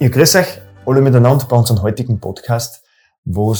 Ich grüße euch alle miteinander bei unserem heutigen Podcast, wo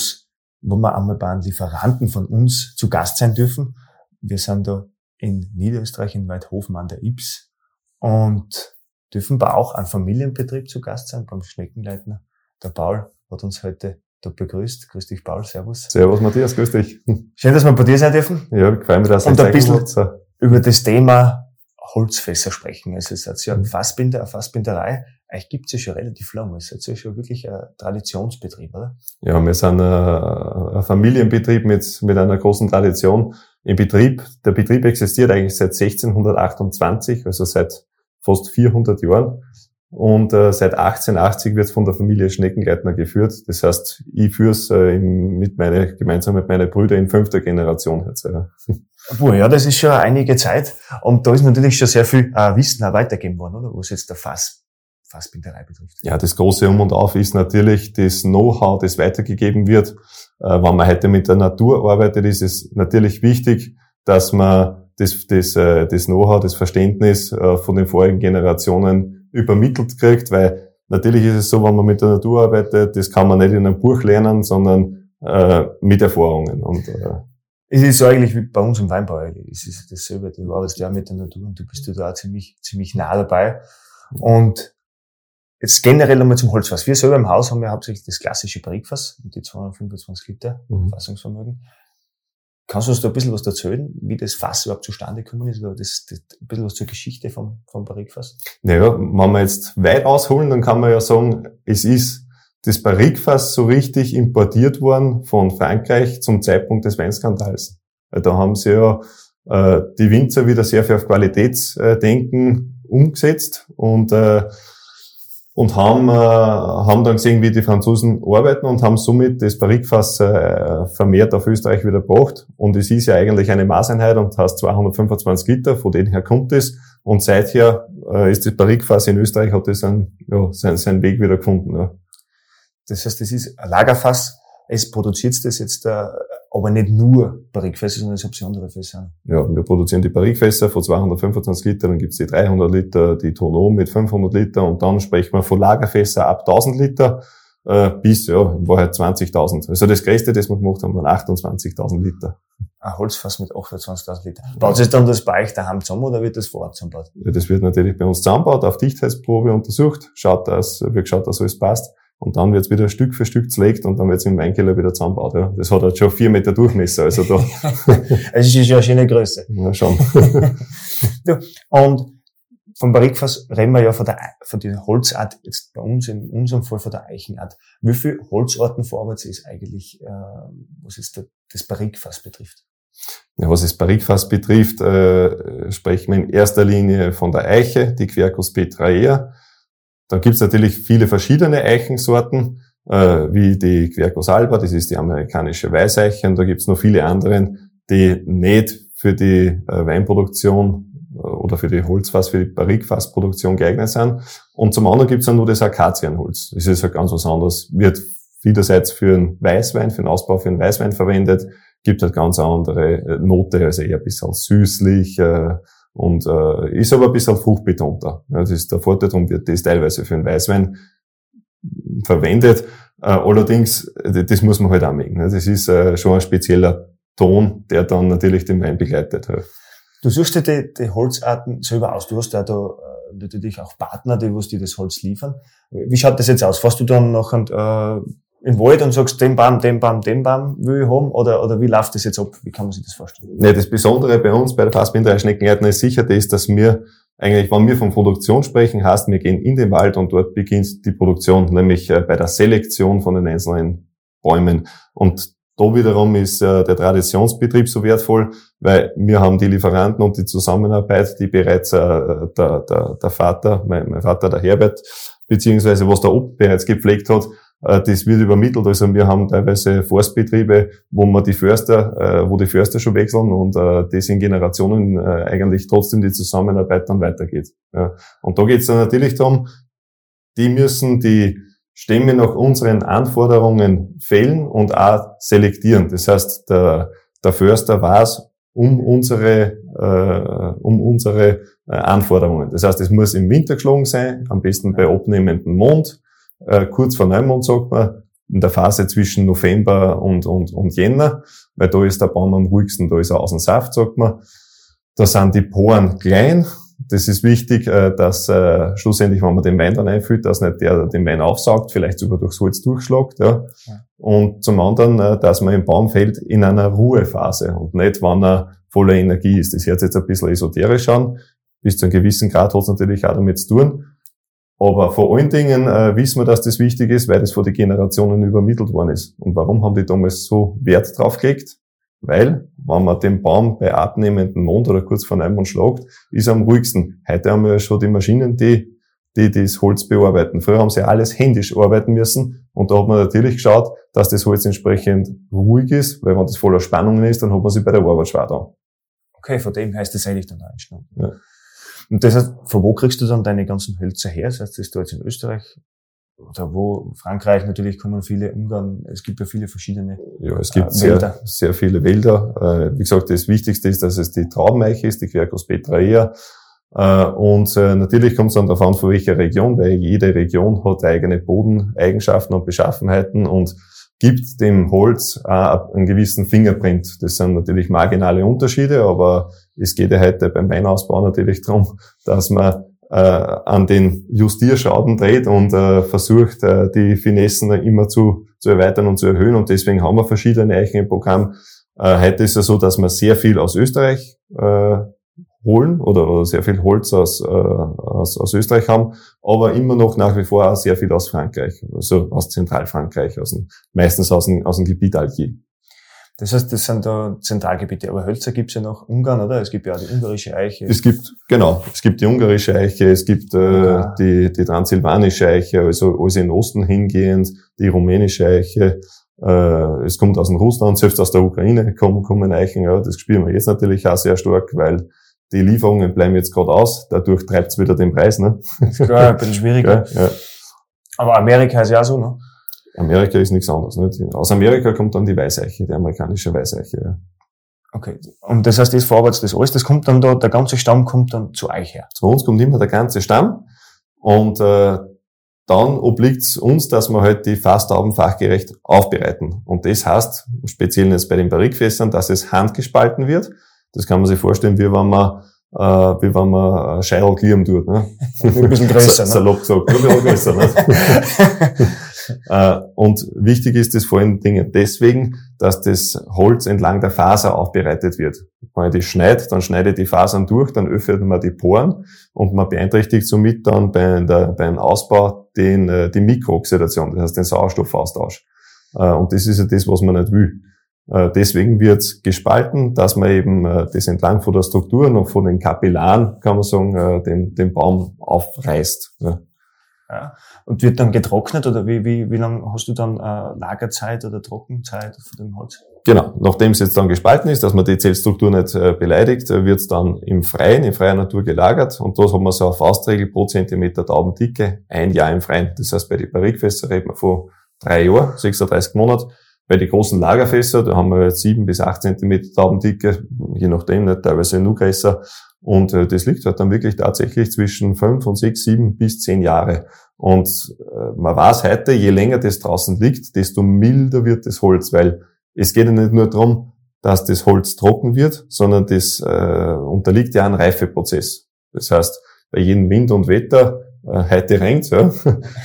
wir einmal bei einem Lieferanten von uns zu Gast sein dürfen. Wir sind da in Niederösterreich in Weidhofen an der Ips und dürfen bei auch einem Familienbetrieb zu Gast sein, beim Schneckenleitner. Der Paul hat uns heute da begrüßt. Grüß dich, Paul. Servus. Servus Matthias, grüß dich. Schön, dass wir bei dir sein dürfen. Ja, freue mich, dass Und ein bisschen- habt. über das Thema Holzfässer sprechen. Also es ist ja ein Fassbinder, eine Fassbinderei. Euch gibt's ja schon relativ lange. Es ist ja schon wirklich ein Traditionsbetrieb, oder? Ja, wir sind ein, ein Familienbetrieb mit, mit einer großen Tradition im Betrieb. Der Betrieb existiert eigentlich seit 1628, also seit fast 400 Jahren. Und äh, seit 1880 wird es von der Familie Schneckenleitner geführt. Das heißt, ich führe es äh, mit meine, gemeinsam mit meinen Brüdern in fünfter Generation jetzt. Ja. Puh, ja, das ist schon einige Zeit. Und da ist natürlich schon sehr viel äh, Wissen auch weitergegeben worden, oder? Was jetzt der Fass, Fassbinderei betrifft. Ja, das große Um und Auf ist natürlich das Know-how, das weitergegeben wird. Äh, wenn man heute mit der Natur arbeitet, ist es natürlich wichtig, dass man das, das, äh, das Know-how, das Verständnis äh, von den vorigen Generationen übermittelt kriegt, weil natürlich ist es so, wenn man mit der Natur arbeitet, das kann man nicht in einem Buch lernen, sondern äh, mit Erfahrungen. Und äh, Es ist so eigentlich wie bei uns im Weinbau. Es ist dasselbe. Du arbeitest ja mit der Natur und du bist ja da ziemlich, ziemlich nah dabei. Und jetzt generell einmal zum Holzfass. Wir selber im Haus haben ja hauptsächlich das klassische Barrikfass mit die 225 Liter Mhm. Fassungsvermögen. Kannst du uns da ein bisschen was erzählen, wie das Fass überhaupt zustande gekommen ist? Oder das, das, ein bisschen was zur Geschichte vom, vom Barrikfass? Naja, wenn wir jetzt weit ausholen, dann kann man ja sagen, es ist das Barrikfass so richtig importiert worden von Frankreich zum Zeitpunkt des Weinskandals. Weil Da haben sie ja äh, die Winzer wieder sehr viel auf Qualitätsdenken umgesetzt und äh, und haben, äh, haben dann gesehen, wie die Franzosen arbeiten und haben somit das Barrikfass äh, vermehrt auf Österreich wieder gebracht. Und es ist ja eigentlich eine Maßeinheit und heißt 225 Liter, von denen her kommt es. Und seither äh, ist das Barrikfass in Österreich, hat das einen, ja, seinen, seinen Weg wieder gefunden. Ja. Das heißt, das ist ein Lagerfass. Es produziert das jetzt, äh, aber nicht nur Barrikfässer, sondern es hat andere Fässer. Ja, wir produzieren die Barrikfässer von 225 Liter, dann gibt's die 300 Liter, die Tonon mit 500 Liter und dann sprechen wir von Lagerfässer ab 1000 Liter äh, bis, ja, in Wahrheit 20.000. Also das Größte, das wir gemacht haben, waren 28.000 Liter. Ein Holzfass mit 28.000 Liter. Baut sich dann das bei euch daheim zusammen oder wird das vor Ort zusammengebaut? Ja, das wird natürlich bei uns zusammengebaut, auf Dichtheitsprobe untersucht, schaut, dass, wird geschaut, dass alles passt. Und dann wird's wieder Stück für Stück zerlegt und dann wird's im Weinkeller wieder zusammengebaut. Ja. Das hat halt schon vier Meter Durchmesser, also da, Es ist ja eine schöne Größe. ja, schon. Ja, und vom Barrikfass reden wir ja von der, von dieser Holzart, jetzt bei uns, in unserem Fall von der Eichenart. Wie viel Holzarten verarbeitet ist eigentlich, äh, was jetzt der- das Barrikfass betrifft? Ja, was das Barrikfass betrifft, äh, sprechen wir in erster Linie von der Eiche, die Quercus petraea. Dann gibt's natürlich viele verschiedene Eichensorten, äh, wie die Quercus alba, das ist die amerikanische Weißeiche, und da gibt's noch viele anderen, die nicht für die äh, Weinproduktion äh, oder für die Holzfass, für die Barrikfassproduktion geeignet sind. Und zum anderen gibt's dann nur das Akazienholz. Das ist halt ganz was anderes, wird vielerseits für einen Weißwein, für den Ausbau für einen Weißwein verwendet, gibt halt ganz andere äh, Note, also eher ein bisschen süßlich äh, und äh, ist aber ein bisschen fruchtbetonter. Ja, das ist der Vorteil, darum wird das teilweise für einen Weißwein verwendet. Äh, allerdings, das muss man halt mögen. ne. Das ist äh, schon ein spezieller Ton, der dann natürlich den Wein begleitet. Ja. Du suchst dir die, die Holzarten selber aus. Du hast ja da äh, natürlich auch Partner, die dir das Holz liefern. Wie schaut das jetzt aus? Fährst du dann noch und, äh, den Wald und sagst, den Baum, den Baum, den Baum will ich haben? Oder, oder wie läuft das jetzt ab? Wie kann man sich das vorstellen? Ne, das Besondere bei uns, bei der Fassbinderei Schneckenleitner, ist sicher das, dass wir eigentlich, wenn wir von Produktion sprechen, heißt, wir gehen in den Wald und dort beginnt die Produktion, nämlich äh, bei der Selektion von den einzelnen Bäumen. Und da wiederum ist äh, der Traditionsbetrieb so wertvoll, weil wir haben die Lieferanten und die Zusammenarbeit, die bereits äh, der, der, der Vater, mein, mein Vater, der Herbert, beziehungsweise was der Ob bereits gepflegt hat, das wird übermittelt. Also wir haben teilweise Forstbetriebe, wo man die Förster, äh, wo die Förster schon wechseln und äh, das in Generationen äh, eigentlich trotzdem die Zusammenarbeit dann weitergeht. Und da geht es dann natürlich darum, die müssen die Stämme nach unseren Anforderungen fällen und auch selektieren. Das heißt, der, der Förster weiß um unsere, äh, um unsere äh, Anforderungen. Das heißt, es muss im Winter geschlagen sein, am besten bei abnehmendem Mond, äh, kurz vor Neumond sagt man, in der Phase zwischen November und, und, und Jänner, weil da ist der Baum am ruhigsten, da ist er aus dem Saft, sagt man. Da sind die Poren klein, das ist wichtig, äh, dass äh, schlussendlich, wenn man den Wein dann einfüllt, dass nicht der den Wein aufsaugt, vielleicht sogar durchs Holz durchschlagt. Ja. Und zum anderen, äh, dass man im Baumfeld in einer Ruhephase und nicht, wenn er voller Energie ist. Das hört sich jetzt ein bisschen esoterisch an. Bis zu einem gewissen Grad hat es natürlich auch damit zu tun. Aber vor allen Dingen äh, wissen wir, dass das wichtig ist, weil das vor die Generationen übermittelt worden ist. Und warum haben die damals so Wert drauf gelegt? Weil, wenn man den Baum bei abnehmendem Mond oder kurz vor Neumond schlagt, ist er am ruhigsten. Heute haben wir ja schon die Maschinen, die, die das Holz bearbeiten. Früher haben sie alles händisch arbeiten müssen. Und da hat man natürlich geschaut, dass das Holz entsprechend ruhig ist, weil wenn das voller Spannungen ist, dann hat man sich bei der Arbeit schwer da. Okay, von dem heißt das eigentlich dann einstellen. Ja. Und das heißt, von wo kriegst du dann deine ganzen Hölzer her? Das heißt, das ist du jetzt in Österreich oder wo Frankreich natürlich kommen viele Ungarn, es gibt ja viele verschiedene Ja, es gibt äh, sehr, sehr viele Wälder. Äh, wie gesagt, das Wichtigste ist, dass es die Traubeneiche ist, die Quercus petraea. Äh, und äh, natürlich kommt es dann darauf an, von welcher Region, weil jede Region hat eigene Bodeneigenschaften und Beschaffenheiten und gibt dem Holz einen gewissen Fingerprint. Das sind natürlich marginale Unterschiede, aber es geht ja heute beim Weinausbau natürlich darum, dass man äh, an den Justierschrauben dreht und äh, versucht, äh, die Finessen immer zu, zu erweitern und zu erhöhen. Und deswegen haben wir verschiedene Eichen im Programm. Äh, heute ist es so, dass wir sehr viel aus Österreich äh, holen oder, oder sehr viel Holz aus, äh, aus, aus Österreich haben, aber immer noch nach wie vor auch sehr viel aus Frankreich, also aus Zentralfrankreich, aus dem, meistens aus dem, aus dem Gebiet Algier. Das heißt, das sind da Zentralgebiete. Aber Hölzer gibt's ja noch Ungarn, oder? Es gibt ja auch die ungarische Eiche. Es gibt, genau, es gibt die ungarische Eiche, es gibt äh, ja. die, die transsilvanische Eiche, also alles in den Osten hingehend, die rumänische Eiche. Äh, es kommt aus dem Russland, selbst aus der Ukraine kommen, kommen Eichen. Ja, das spüren wir jetzt natürlich auch sehr stark, weil die Lieferungen bleiben jetzt gerade aus. Dadurch treibt's wieder den Preis. Ne? Ja, ein bisschen schwieriger. Ja, ja. Aber Amerika ist ja auch so, ne? Amerika ist nichts anderes. Nicht? Aus Amerika kommt dann die Weißeiche, die amerikanische Weißeiche. Ja. Okay. Und das heißt, das verarbeitet das alles, das kommt dann da, der ganze Stamm kommt dann zu euch her. Zu uns kommt immer der ganze Stamm und äh, dann obliegt es uns, dass wir halt die Fasstauben fachgerecht aufbereiten. Und das heißt, speziell jetzt bei den Barrikfässern, dass es handgespalten wird. Das kann man sich vorstellen, wie wenn man äh, wie wenn man Scheidel klieren tut. Ne? Ein bisschen größer. ne? Salopp gesagt, ein bisschen größer. Ne? Äh, und wichtig ist es vor allen Dingen deswegen, dass das Holz entlang der Faser aufbereitet wird. Wenn ich das schneide, dann schneide ich die Fasern durch, dann öffnet man die Poren und man beeinträchtigt somit dann bei der, beim Ausbau den, äh, die Mikrooxidation, das heißt den Sauerstoffaustausch. Äh, und das ist ja das, was man nicht will. Deswegen wird gespalten, dass man eben das entlang von der Struktur und von den Kapillaren, kann man sagen, den, den Baum aufreißt. Ja. Und wird dann getrocknet oder wie, wie, wie lange hast du dann äh, Lagerzeit oder Trockenzeit von dem Holz? Genau, nachdem es jetzt dann gespalten ist, dass man die Zellstruktur nicht äh, beleidigt, äh, wird es dann im Freien, in freier Natur gelagert und dort haben wir so eine Faustregel pro Zentimeter Taubendicke, ein Jahr im Freien. Das heißt, bei den Barrikfässern reden wir von drei Jahren, 36 Monate. Bei den großen Lagerfässern, da haben wir jetzt sieben bis acht Zentimeter Taubendicke, je nachdem, nicht, teilweise nur größer. Und äh, das liegt halt dann wirklich tatsächlich zwischen fünf und sechs, sieben bis zehn Jahre. Und äh, man weiß heute, je länger das draußen liegt, desto milder wird das Holz, weil es geht ja nicht nur darum, dass das Holz trocken wird, sondern das äh, unterliegt ja einem Reifeprozess. Das heißt, bei jedem Wind und Wetter heute regnet ja.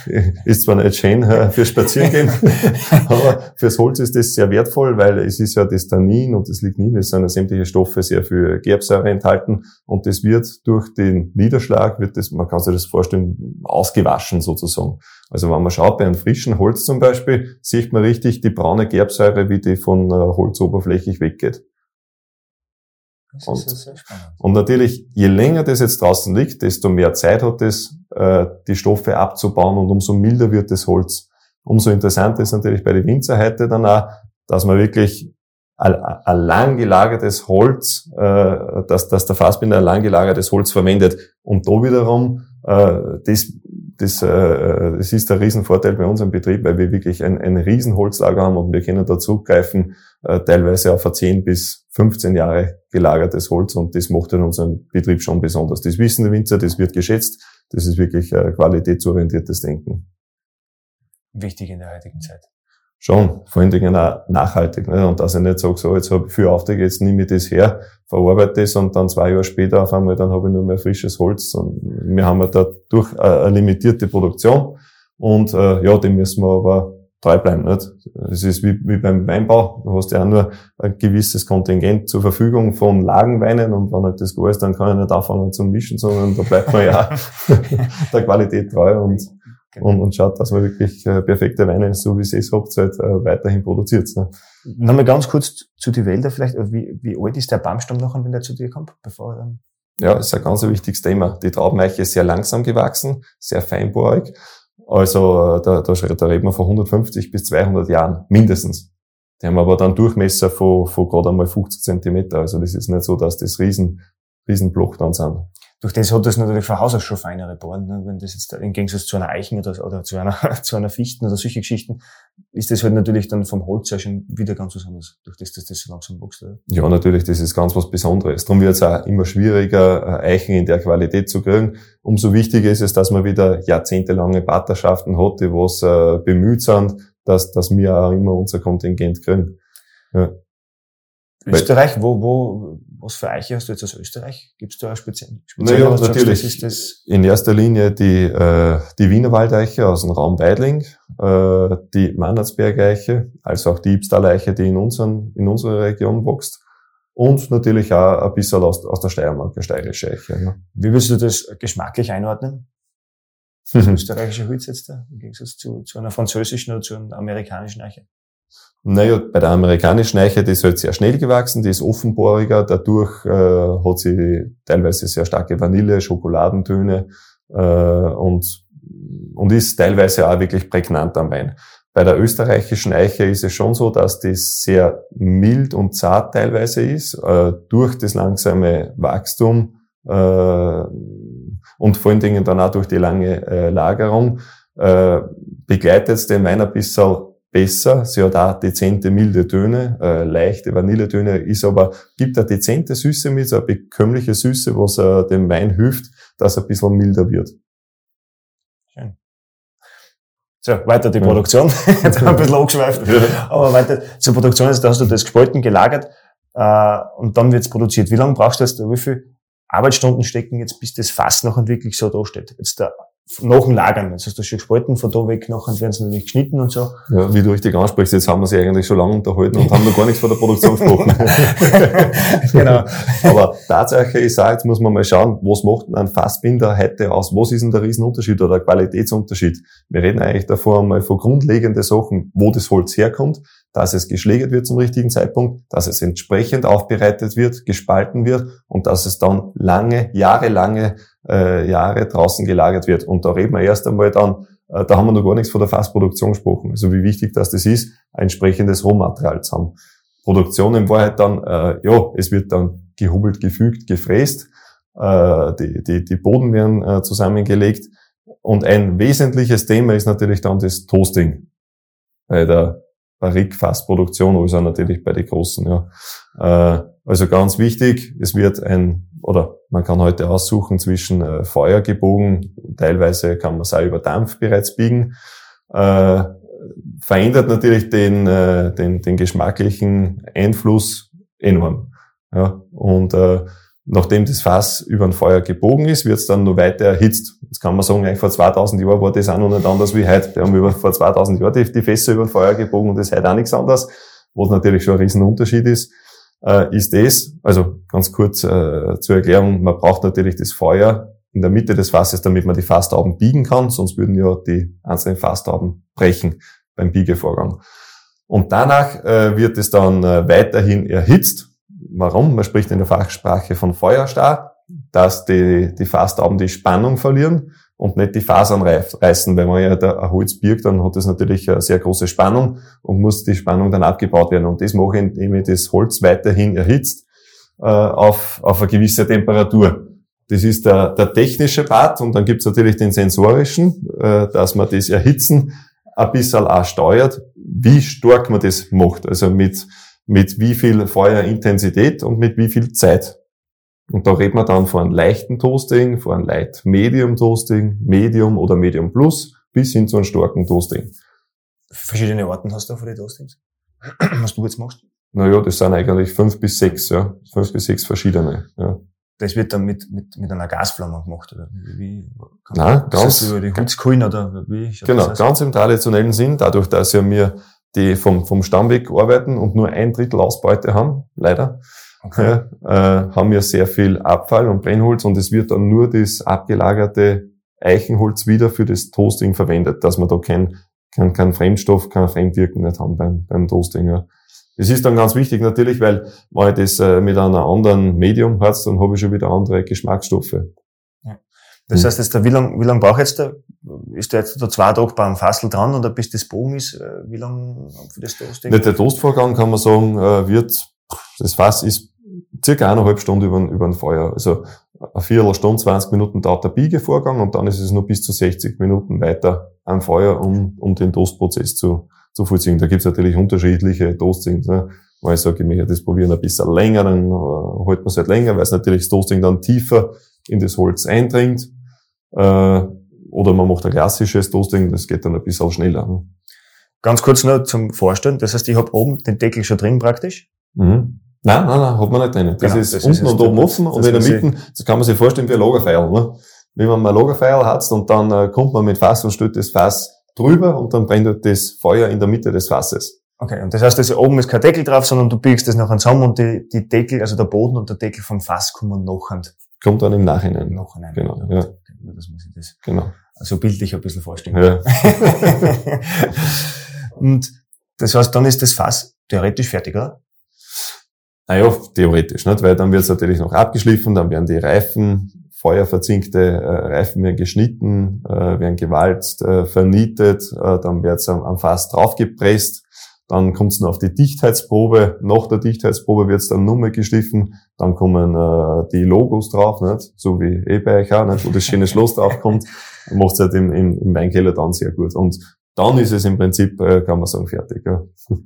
ist zwar nicht schön äh, für Spazierengehen, aber fürs Holz ist das sehr wertvoll, weil es ist ja das Tannin und das Lignin, es sind ja sämtliche Stoffe sehr viel Gerbsäure enthalten und das wird durch den Niederschlag, wird das, man kann sich das vorstellen, ausgewaschen sozusagen. Also wenn man schaut, bei einem frischen Holz zum Beispiel, sieht man richtig die braune Gerbsäure, wie die von äh, Holzoberflächlich weggeht. Und, und, natürlich, je länger das jetzt draußen liegt, desto mehr Zeit hat es, äh, die Stoffe abzubauen und umso milder wird das Holz. Umso interessanter ist natürlich bei den Winzer heute dann auch, dass man wirklich ein, ein lang gelagertes Holz, äh, dass, dass der Fassbinder ein lang gelagertes Holz verwendet. Und da wiederum, äh, das das, äh, das ist der Riesenvorteil bei unserem Betrieb, weil wir wirklich ein, ein Riesenholzlager haben und wir können da zugreifen, äh, teilweise auf ein 10 bis 15 Jahre gelagertes Holz und das macht in unserem Betrieb schon besonders. Das wissen die Winzer, das wird geschätzt, das ist wirklich äh, qualitätsorientiertes Denken. Wichtig in der heutigen Zeit. Schon, vor allen Dingen auch nachhaltig. Ne? Und dass ich nicht sage, so, jetzt habe ich viel Aufträge, jetzt nehme ich das her, verarbeite das und dann zwei Jahre später auf einmal, dann habe ich nur mehr frisches Holz. Und wir haben ja dadurch eine limitierte Produktion und äh, ja, dem müssen wir aber treu bleiben. Nicht? Es ist wie, wie beim Weinbau, du hast ja auch nur ein gewisses Kontingent zur Verfügung von Lagenweinen und wenn halt das gut ist, dann kann ich nicht anfangen zu mischen, sondern da bleibt man ja der Qualität treu und Genau. Und, und schaut, dass man wirklich äh, perfekte Weine, so wie sie es habt, halt, äh, weiterhin produziert. Ne? Nochmal ganz kurz zu den Wäldern vielleicht. Wie, wie alt ist der Baumstamm noch, wenn der zu dir kommt? Bevor er dann ja, ist ein ganz wichtiges Thema. Die Traubeneiche ist sehr langsam gewachsen, sehr feinbohrig. Also äh, da, da, da reden wir von 150 bis 200 Jahren mindestens. Die haben aber dann Durchmesser von, von gerade einmal 50 Zentimeter. Also das ist nicht so, dass das riesen, riesen Bloch dann sind durch das hat das natürlich von Haus aus schon feinere Bohren. Ne? Wenn das jetzt im Gegensatz zu einer Eichen oder, oder zu einer, zu einer Fichten oder solche Geschichten, ist das halt natürlich dann vom Holz ja schon wieder ganz was anderes, durch das, dass das so langsam wächst. Oder? Ja, natürlich, das ist ganz was Besonderes. Darum wird es auch immer schwieriger, äh, Eichen in der Qualität zu kriegen. Umso wichtiger ist es, dass man wieder jahrzehntelange Partnerschaften hat, die was äh, bemüht sind, dass, dass wir auch immer unser Kontingent kriegen. Ja. Österreich, wo, wo, was für Eiche hast du jetzt aus Österreich? Gibt es da eine spezielle? Naja, natürlich. Sagst, das In erster Linie die, äh, die Wiener Waldeiche aus dem Raum Weidling, äh, die Mannersbergeiche, also auch die Ibstaleiche, die in, unseren, in unserer Region wächst. Und natürlich auch ein bisschen aus, aus der Steiermark, der steirische Eiche. Ne? Wie würdest du das geschmacklich einordnen? Das österreichische Holz jetzt da, im Gegensatz zu, zu einer französischen oder zu einer amerikanischen Eiche? Naja, bei der amerikanischen Eiche, die ist halt sehr schnell gewachsen, die ist offenbohriger, dadurch äh, hat sie teilweise sehr starke Vanille, Schokoladentöne äh, und, und ist teilweise auch wirklich prägnant am Wein. Bei der österreichischen Eiche ist es schon so, dass die sehr mild und zart teilweise ist, äh, durch das langsame Wachstum äh, und vor allen Dingen dann auch durch die lange äh, Lagerung äh, begleitet den Wein ein bisschen besser. Sie hat auch dezente, milde Töne, äh, leichte Vanilletöne, ist aber, gibt eine dezente Süße mit, so eine bekömmliche Süße, was äh, dem Wein hilft, dass er ein bisschen milder wird. Schön. So, weiter die Produktion. Jetzt haben wir ein bisschen angeschweift. Ja. Aber weiter zur Produktion, also da hast du das gespalten, gelagert, äh, und dann wird's produziert. Wie lange brauchst du jetzt, wie viel Arbeitsstunden stecken jetzt, bis das Fass noch wirklich so da steht? Jetzt der nach dem Lagern. Jetzt hast du schon gespalten, von da weg nachher werden sie natürlich geschnitten und so. Ja, wie du richtig ansprichst, jetzt haben wir sie eigentlich schon lange unterhalten und haben noch gar nichts von der Produktion gesprochen. genau. Aber Tatsache ist auch, jetzt muss man mal schauen, was macht ein Fassbinder heute aus? Was ist denn der Riesenunterschied oder der Qualitätsunterschied? Wir reden eigentlich davor mal von grundlegenden Sachen, wo das Holz herkommt, dass es geschlägert wird zum richtigen Zeitpunkt, dass es entsprechend aufbereitet wird, gespalten wird und dass es dann lange, jahrelange äh, Jahre draußen gelagert wird. Und da reden wir erst einmal dann, äh, da haben wir noch gar nichts von der Fassproduktion gesprochen. Also wie wichtig das das ist, ein entsprechendes Rohmaterial zu haben. Produktion in Wahrheit dann, äh, ja, es wird dann gehubelt, gefügt, gefräst, äh, die, die, die Boden werden äh, zusammengelegt. Und ein wesentliches Thema ist natürlich dann das Toasting bei der Barrique-Fassproduktion, also natürlich bei den großen. Ja. Äh, also ganz wichtig, es wird ein oder man kann heute aussuchen zwischen äh, Feuergebogen, teilweise kann man es auch über Dampf bereits biegen. Äh, verändert natürlich den, den, den geschmacklichen Einfluss enorm. Ja, und äh, nachdem das Fass über ein Feuer gebogen ist, wird es dann noch weiter erhitzt. Jetzt kann man sagen, eigentlich vor 2000 Jahren war das auch noch nicht anders wie heute. Wir haben über, vor 2000 Jahren die, die Fässer über ein Feuer gebogen und das ist heute auch nichts anderes, was natürlich schon ein Riesenunterschied ist, äh, ist das, also ganz kurz äh, zur Erklärung, man braucht natürlich das Feuer in der Mitte des Fasses, damit man die Fasstauben biegen kann, sonst würden ja die einzelnen Fasstauben brechen beim Biegevorgang. Und danach äh, wird es dann äh, weiterhin erhitzt. Warum? Man spricht in der Fachsprache von Feuerstar, dass die, die Fasstauben die Spannung verlieren und nicht die Fasern reißen. Wenn man ja da ein Holz birgt, dann hat das natürlich eine sehr große Spannung und muss die Spannung dann abgebaut werden. Und das mache ich, indem ich das Holz weiterhin erhitzt äh, auf, auf eine gewisse Temperatur. Das ist der, der technische Part und dann gibt's natürlich den sensorischen, äh, dass man das Erhitzen ein bisschen auch steuert, wie stark man das macht. Also mit, mit wie viel Feuerintensität und mit wie viel Zeit. Und da redet man dann von einem leichten Toasting, von einem Light Medium Toasting, Medium oder Medium Plus, bis hin zu einem starken Toasting. Verschiedene Arten hast du für die Toastings? Was du jetzt machst? Naja, das sind eigentlich fünf bis sechs, ja. Fünf bis sechs verschiedene, ja. Das wird dann mit, mit, mit einer Gasflamme gemacht, oder wie? Kann Nein, ganz. über die Holzkohlen, oder wie? Genau, das ganz im traditionellen Sinn, dadurch, dass ja wir die vom, vom Stamm weg arbeiten und nur ein Drittel Ausbeute haben, leider, okay. ja, äh, haben wir sehr viel Abfall und Brennholz und es wird dann nur das abgelagerte Eichenholz wieder für das Toasting verwendet, dass man da kein, kein, kein Fremdstoff, kein Fremdwirken nicht haben beim, beim Toasting. Ja. Das ist dann ganz wichtig natürlich, weil wenn ich das äh, mit einer anderen Medium hat, dann habe ich schon wieder andere Geschmacksstoffe. Das hm. heißt, jetzt, wie lange wie lang braucht jetzt der, ist der jetzt da zwei Tage beim Fassel dran oder bis das Bogen ist, äh, wie lange für das Toast? Nicht der Toastvorgang kann man sagen, äh, wird, das Fass ist circa eineinhalb Stunden über, über ein Feuer. Also eine Viertelstunde, 20 Minuten dauert der Biegevorgang und dann ist es noch bis zu 60 Minuten weiter am Feuer, um, um den Toastprozess zu, zu vollziehen. Da gibt's natürlich unterschiedliche Toastings. Ne? Weil ich sage, ich möchte das probieren ein bisschen länger, dann äh, hält man es halt länger, weil es natürlich das Toasting dann tiefer in das Holz eindringt. Äh, oder man macht ein klassisches Toasting, das geht dann ein bisschen schneller. Ne? Ganz kurz nur zum Vorstellen. Das heißt, ich habe oben den Deckel schon drin praktisch. Mhm. Nein, nein, nein, hat man nicht drin. Das genau, ist das unten ist und oben offen und in der Mitte, das kann man sich vorstellen wie ein Lagerfeuer. Ne? Wie man ein Lagerfeuer hat und dann äh, kommt man mit Fass und stellt das Fass drüber und dann brennt halt das Feuer in der Mitte des Fasses. Okay, und das heißt, also oben ist kein Deckel drauf, sondern du biegst das nachher zusammen und die, die Deckel, also der Boden und der Deckel vom Fass kommen nachher. Kommt dann im Nachhinein. Nachhinein. Genau, ja. Okay, das muss ich das genau. also bildlich ein bisschen vorstellen. Ja. und das heißt, dann ist das Fass theoretisch fertig, oder? Naja, theoretisch, nicht? weil dann wird es natürlich noch abgeschliffen, dann werden die Reifen feuerverzinkte äh, Reifen werden geschnitten, äh, werden gewalzt, äh, vernietet, äh, dann wird es am, am Fass draufgepresst, dann kommt es noch auf die Dichtheitsprobe, nach der Dichtheitsprobe wird es dann nochmal geschliffen, dann kommen äh, die Logos drauf, nicht? so wie eh bei euch auch, nicht? wo das schöne Schloss draufkommt, macht es halt im, im, im Weinkeller dann sehr gut. Und dann ist es im Prinzip, äh, kann man sagen, fertig. Ja.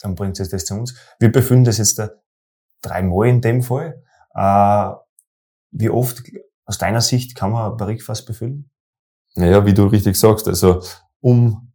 Dann bringt es das zu uns. Wir befinden das jetzt da dreimal in dem Fall. Äh, wie oft aus deiner Sicht kann man Barrikfass befüllen? Naja, wie du richtig sagst, also um,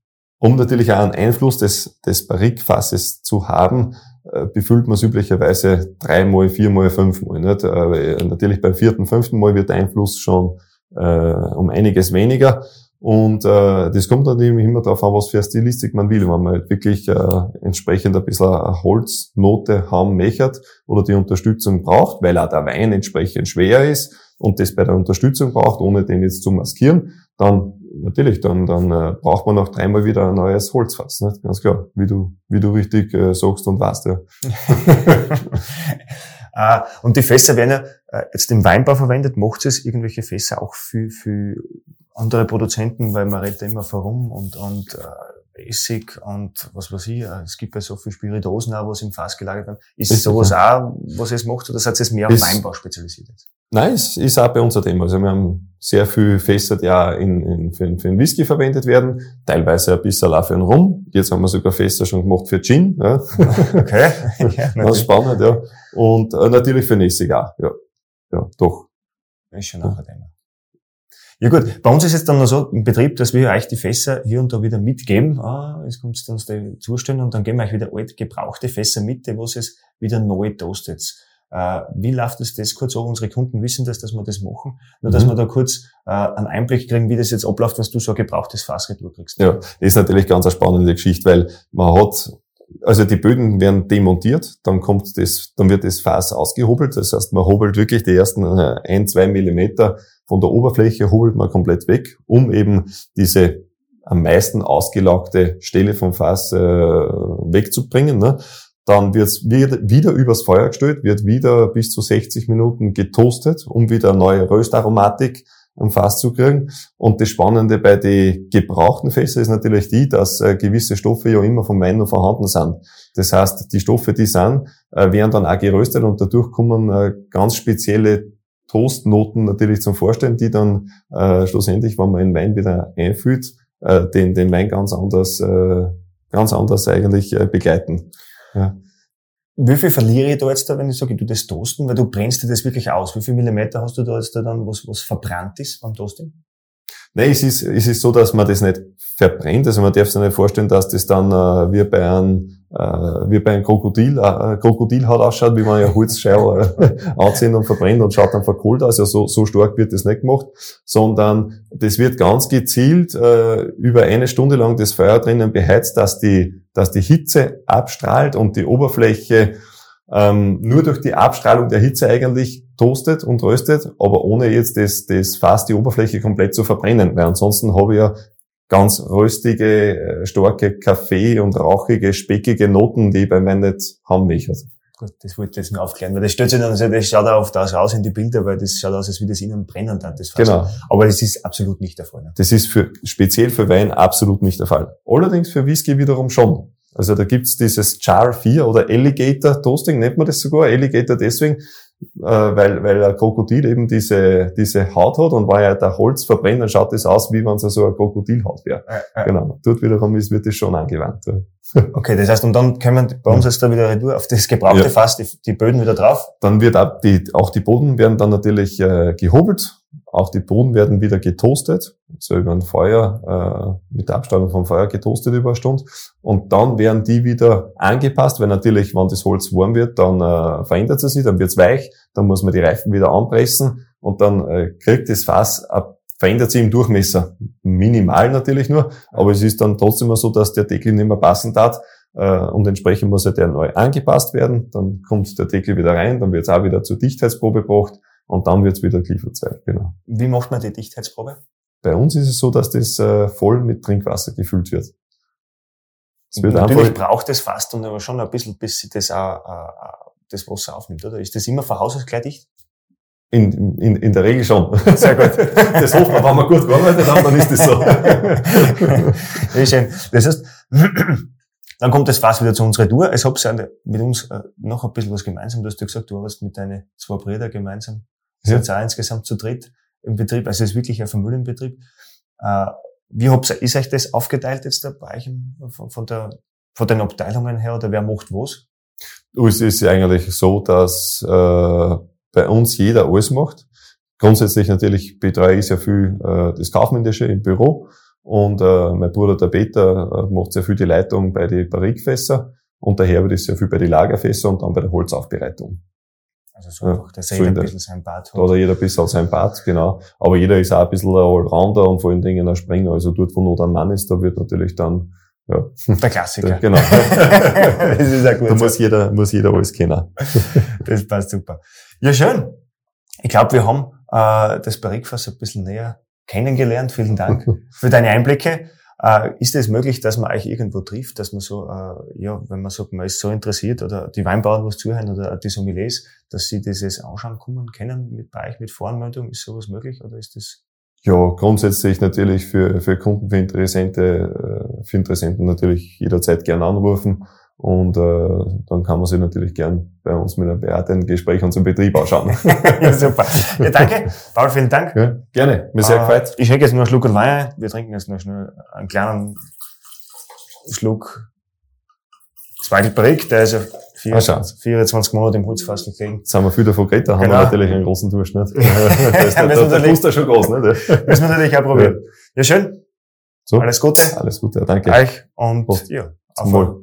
um natürlich auch einen Einfluss des, des Barrikfasses zu haben, äh, befüllt man es üblicherweise dreimal, viermal, fünfmal. Nicht? Äh, natürlich beim vierten, fünften Mal wird der Einfluss schon äh, um einiges weniger. Und äh, das kommt dann eben immer darauf an, was für eine Stilistik man will. Wenn man halt wirklich äh, entsprechend ein bisschen eine Holznote haben möchte oder die Unterstützung braucht, weil auch der Wein entsprechend schwer ist und das bei der Unterstützung braucht, ohne den jetzt zu maskieren, dann natürlich, dann, dann äh, braucht man auch dreimal wieder ein neues Holzfass. Nicht? Ganz klar, wie du, wie du richtig äh, sagst und weißt. Ja. Uh, und die Fässer werden ja uh, jetzt im Weinbau verwendet. Macht es irgendwelche Fässer auch für, für andere Produzenten, weil man redet immer vorum und, und äh, Essig und was weiß ich, äh, es gibt ja so viel Spiritosen auch, was im Fass gelagert werden. Ist, ist sowas auch, was es macht, oder seid ihr mehr auf Weinbau spezialisiert? Nein, es ist auch bei uns ein Thema. Also wir haben sehr viel Fässer, die auch in, in, für, für den Whisky verwendet werden, teilweise ein bisschen auch für den Rum. Jetzt haben wir sogar Fässer schon gemacht für Gin. Ja. Okay. ja, das ist spannend, ja. Und äh, natürlich für Essig auch, ja. Ja, doch. Ist schon auch ein Thema. Ja gut, bei uns ist jetzt dann noch so im Betrieb, dass wir euch die Fässer hier und da wieder mitgeben. Ah, jetzt kommt es uns da zustellen und dann geben wir euch wieder alte, gebrauchte Fässer mit, die was es wieder neu toastet. Äh, wie läuft das, das kurz an? Unsere Kunden wissen das, dass wir das machen. Nur, dass Mhm. wir da kurz äh, einen Einblick kriegen, wie das jetzt abläuft, was du so gebrauchtes Fassretour kriegst. Ja, das ist natürlich ganz eine spannende Geschichte, weil man hat, also die Böden werden demontiert, dann kommt das, dann wird das Fass ausgehobelt. Das heißt, man hobelt wirklich die ersten äh, ein, zwei Millimeter von der Oberfläche hobelt man komplett weg, um eben diese am meisten ausgelagte Stelle vom Fass äh, wegzubringen. Ne? Dann wird's wieder, wieder übers Feuer gestellt, wird wieder bis zu 60 Minuten getoastet, um wieder eine neue Röstaromatik am Fass zu kriegen. Und das Spannende bei den gebrauchten Fässern ist natürlich die, dass äh, gewisse Stoffe ja immer vom Wein noch vorhanden sind. Das heißt, die Stoffe, die sind, äh, werden dann auch geröstet und dadurch kommen äh, ganz spezielle Toastnoten natürlich zum Vorstellen, die dann äh, schlussendlich, wenn man den Wein wieder einfüllt, äh, den, den Wein ganz anders, äh, ganz anders eigentlich äh, begleiten. Ja. Wie viel verliere ich da jetzt da, wenn ich sage, tu das Toasten? Weil du brennst dir das wirklich aus. Wie viel Millimeter hast du da jetzt da dann, was, was verbrannt ist beim Toasting? Nein, es ist, es ist so, dass man das nicht verbrennt. Also man darf sich nicht vorstellen, dass das dann äh, wie bei einem, äh, wie bei einem Krokodil, äh, Krokodilhaut ausschaut, wie man ja Holzscheibe äh, anziehen und verbrennt und schaut dann verkohlt aus. Also so, so stark wird das nicht gemacht, sondern das wird ganz gezielt äh, über eine Stunde lang das Feuer drinnen beheizt, dass die, dass die Hitze abstrahlt und die Oberfläche ähm, nur durch die Abstrahlung der Hitze eigentlich toastet und röstet, aber ohne jetzt das, das Fass, die Oberfläche komplett zu verbrennen, weil ansonsten habe ich ja ganz röstige, äh, starke Kaffee- und rauchige, speckige Noten, die ich bei mir nicht haben will. Also, Gut, das wollte ich jetzt nur aufklären, weil das stellt sich dann, also das schaut auch aus raus in die Bilder, weil das schaut aus, als würde es innen brennen dann, das Fass. genau. Aber das ist absolut nicht der Fall. Ne? Das ist für, speziell für Wein absolut nicht der Fall. Allerdings für Whisky wiederum schon. Also da gibt's dieses Char 4 oder Alligator Toasting, nennt man das sogar. Alligator deswegen, weil, weil ein Krokodil eben diese, diese Haut hat und weil ja der Holz verbrennt, dann schaut das aus, wie wenn es so eine Krokodilhaut wäre. Genau. Dort wiederum ist, wird das schon angewandt. ja. Okay, das heißt, und dann können wir bei uns jetzt da wieder retour auf das gebrauchte Ja. Fass, die, die Böden wieder drauf. Dann wird auch die, auch die Boden werden dann natürlich äh, gehobelt. Auch die Boden werden wieder getoastet, so über ein Feuer, äh, mit der Abstrahlung vom Feuer getoastet über eine Stunde. Und dann werden die wieder angepasst, weil natürlich, wenn das Holz warm wird, dann äh, verändert es sich, dann wird's weich, dann muss man die Reifen wieder anpressen und dann äh, kriegt das Fass, äh, verändert sich im Durchmesser. Minimal natürlich nur, aber es ist dann trotzdem so, dass der Deckel nicht mehr passen darf. Äh, und entsprechend muss er der neu angepasst werden. Dann kommt der Deckel wieder rein, dann wird's auch wieder zur Dichtheitsprobe gebracht und dann wird's wieder geliefert sein. Genau. Wie macht man die Dichtheitsprobe? Bei uns ist es so, dass das äh, voll mit Trinkwasser gefüllt wird. Es wird Natürlich einfach, braucht es fast und aber schon ein bisschen, bis sie das auch, äh, das Wasser aufnimmt, oder? Ist das immer von Haus aus gleich dicht? in, in, in der Regel schon. Sehr gut. Das hoffen wir, wenn wir gut gearbeitet haben, dann ist das so. Sehr schön. Das heißt, dann kommt das Fass wieder zu unserer Tour. Es habt ja mit uns äh, noch ein bisschen was gemeinsam. Du hast ja gesagt, du arbeitest mit deinen zwei Brüdern gemeinsam. Ja. Sind ja. auch insgesamt zu dritt im Betrieb. Also es ist wirklich ein Familienbetrieb. Äh, wie habt ihr, ist euch das aufgeteilt jetzt da bei euch im- von, von der, von den Abteilungen her oder wer macht was? Es ist ja eigentlich so, dass äh, bei uns jeder alles macht. Grundsätzlich natürlich betreue ich sehr viel äh, das Kaufmännische im Büro und äh, mein Bruder der Peter äh, macht sehr viel die Leitung bei den Barrikfässer und der Herbert ist sehr viel bei den Lagerfässer und dann bei der Holzaufbereitung. Also so Ja, einfach, dass so jeder in ein bisschen sein Bad hat. Da hat er jeder ein bisschen sein Part, genau. Aber jeder ist auch ein bisschen ein Allrounder und vor allen Dingen ein Springer. Also dort, wo nur ein Mann ist, da wird natürlich dann, ja, Der Klassiker. genau. das ist ja gut. da muss jeder, muss jeder alles kennen. Das passt super. Ja, schön. Ich glaube, wir haben äh, das Barrikfass ein bisschen näher kennengelernt. Vielen Dank für deine Einblicke. Äh, ist es möglich, dass man euch irgendwo trifft, dass man so, äh, ja, wenn man sagt, man ist so interessiert oder die Weinbauern was zuhören oder die Sommeliers, dass sie dieses anschauen kommen können mit bei euch mit Voranmeldung? Ist sowas möglich oder ist das? Ja, grundsätzlich natürlich für, für Kunden, für Interessente, äh, für Interessenten natürlich jederzeit gern anrufen. Und äh, dann kann man sich natürlich gern bei uns mit einem beratenden Gespräch unseren Betrieb anschauen. ja, super. Ja, danke. Paul, vielen Dank. ja, gerne, mir sehr Äh, gefreut. Ich schenke jetzt noch einen Schluck Wein. ein. Wir trinken jetzt noch schnell einen kleinen Schluck Zweigelbrick. Der ist ja Ah, schau. 24, 24 Monate im Holzfass gelegen. Jetzt sind wir viel davon geredet, da haben Genau. wir natürlich einen großen nicht? da ist der, Müssen der, wir der da schon groß, nicht? Müssen wir natürlich auch probieren. Ja, schön. So. Alles Gute Alles Gute, ja, danke. euch und Prost. ja, auf Zum Wohl.